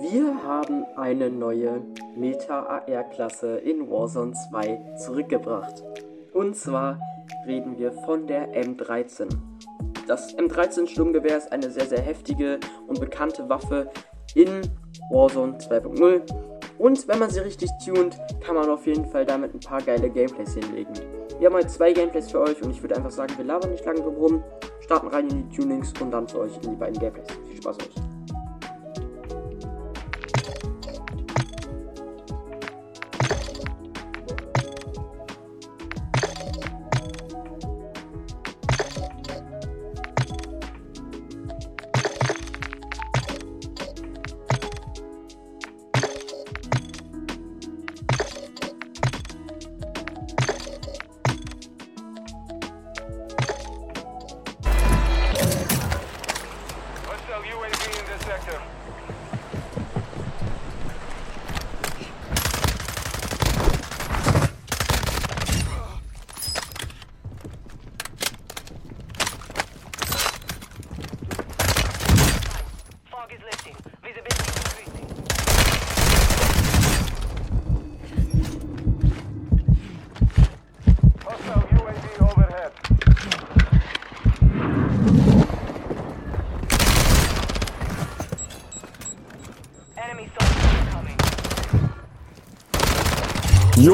Wir haben eine neue Meta-AR-Klasse in Warzone 2 zurückgebracht. Und zwar reden wir von der M13. Das M13-Sturmgewehr ist eine sehr, sehr heftige und bekannte Waffe in Warzone 2.0. Und wenn man sie richtig tunt, kann man auf jeden Fall damit ein paar geile Gameplays hinlegen. Wir haben heute zwei Gameplays für euch und ich würde einfach sagen, wir labern nicht lange drum rum, starten rein in die Tunings und dann zu euch in die beiden Gameplays. Viel Spaß euch.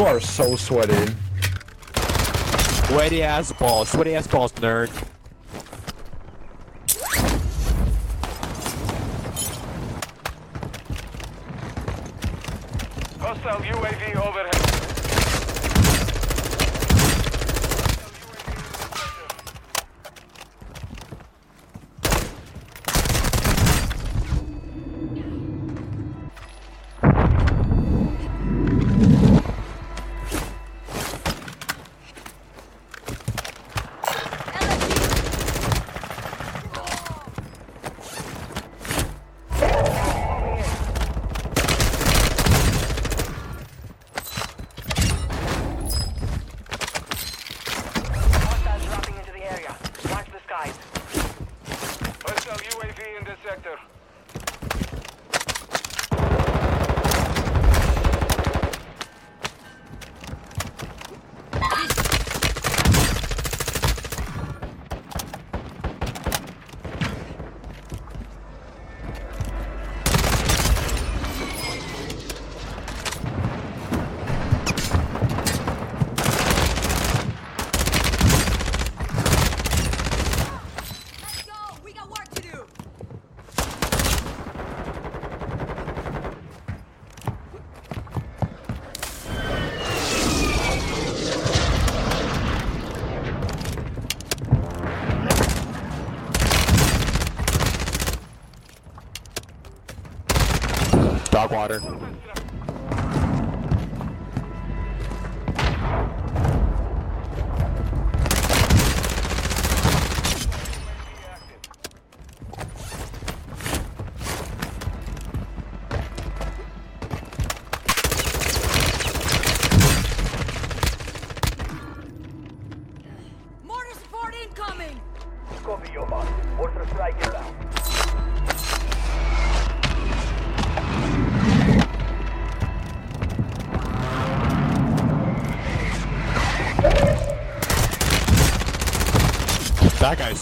You are so sweaty. Sweaty ass balls, sweaty ass balls, nerd. Hostile UAV overhead. Water.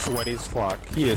That guy's fuck. He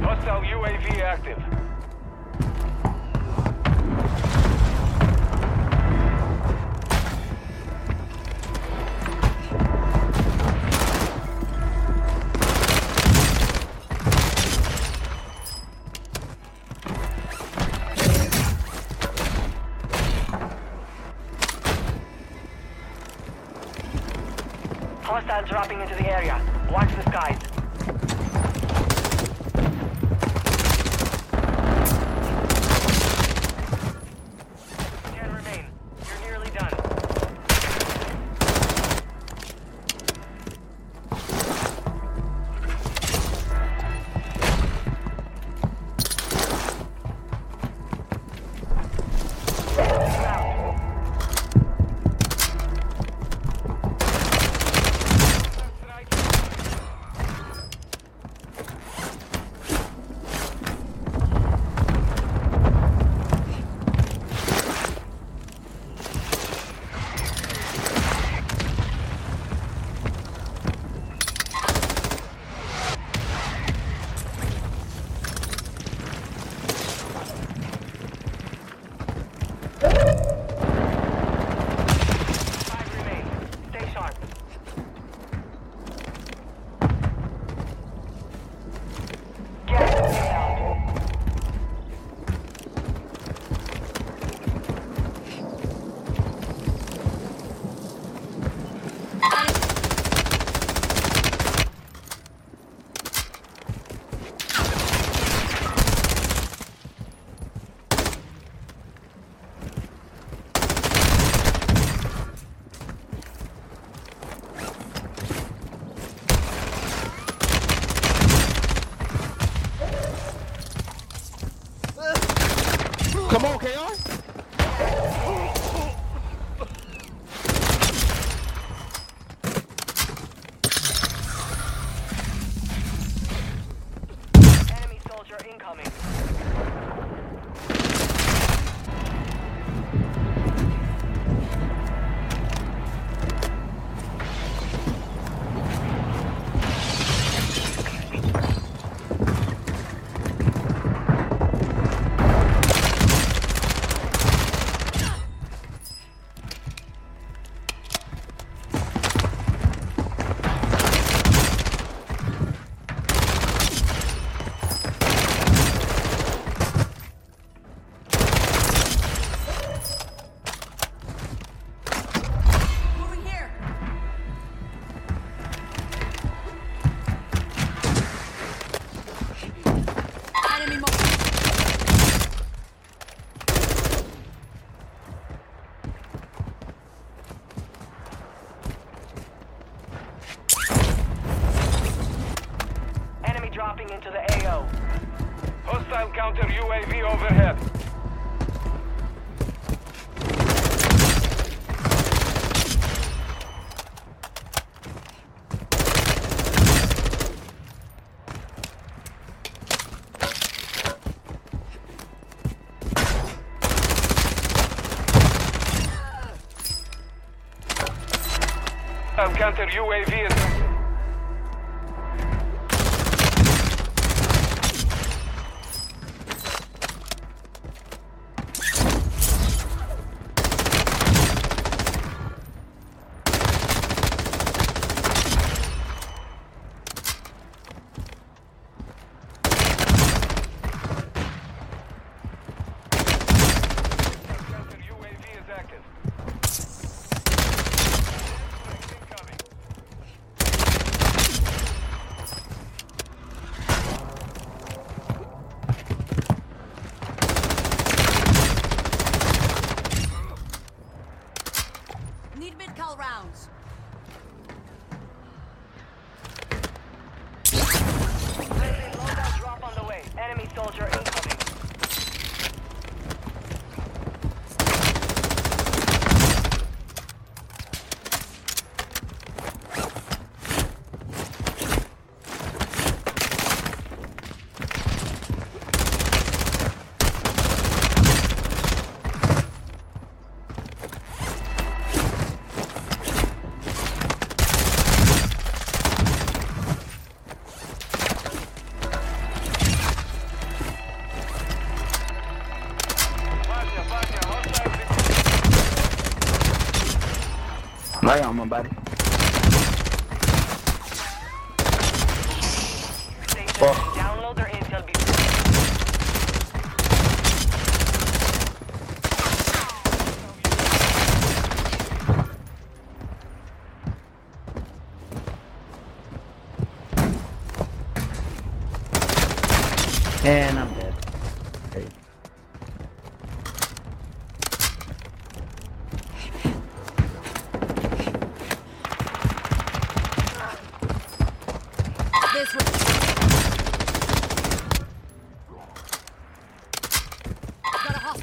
Hostile UAV active. hostiles dropping into the area. Watch the skies. Soldier incoming. counter UAV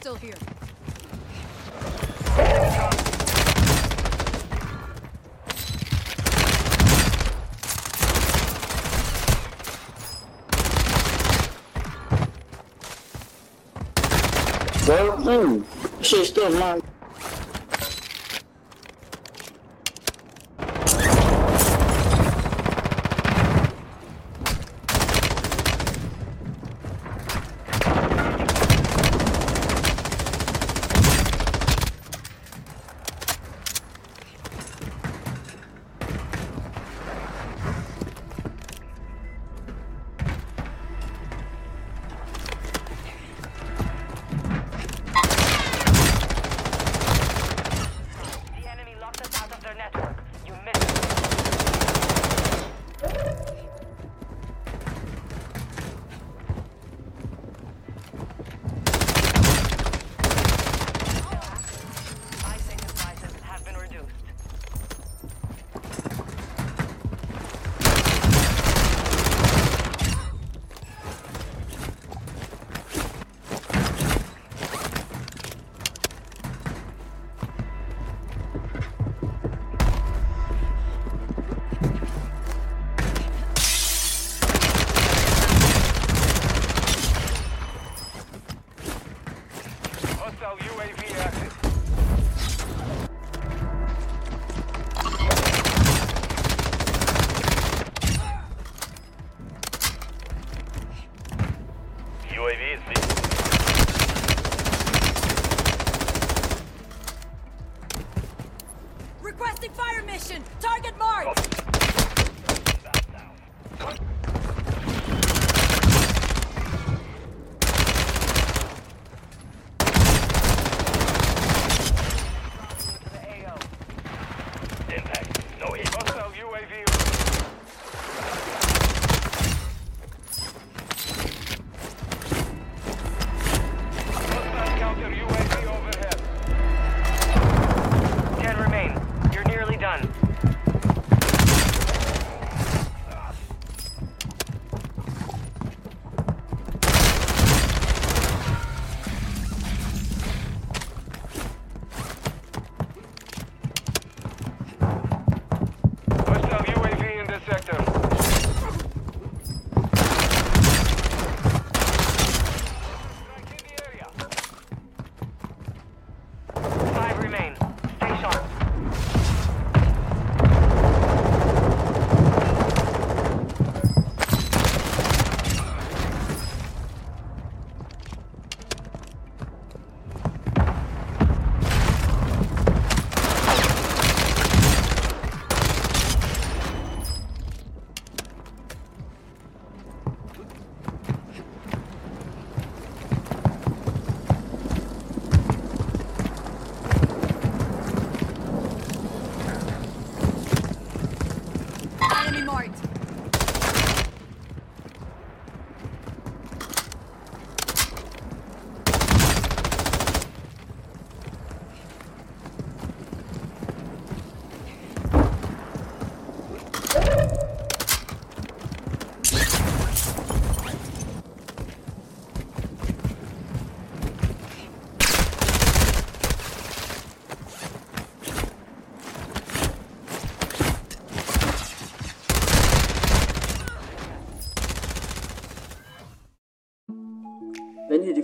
Hostile here. Well, hmm. Shit's still mine. Mission. Target marked.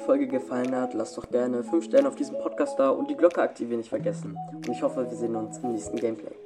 Folge gefallen hat, lass doch gerne 5 Sterne auf diesem Podcast da und die Glocke aktivieren nicht vergessen. Und ich hoffe, wir sehen uns im nächsten Gameplay.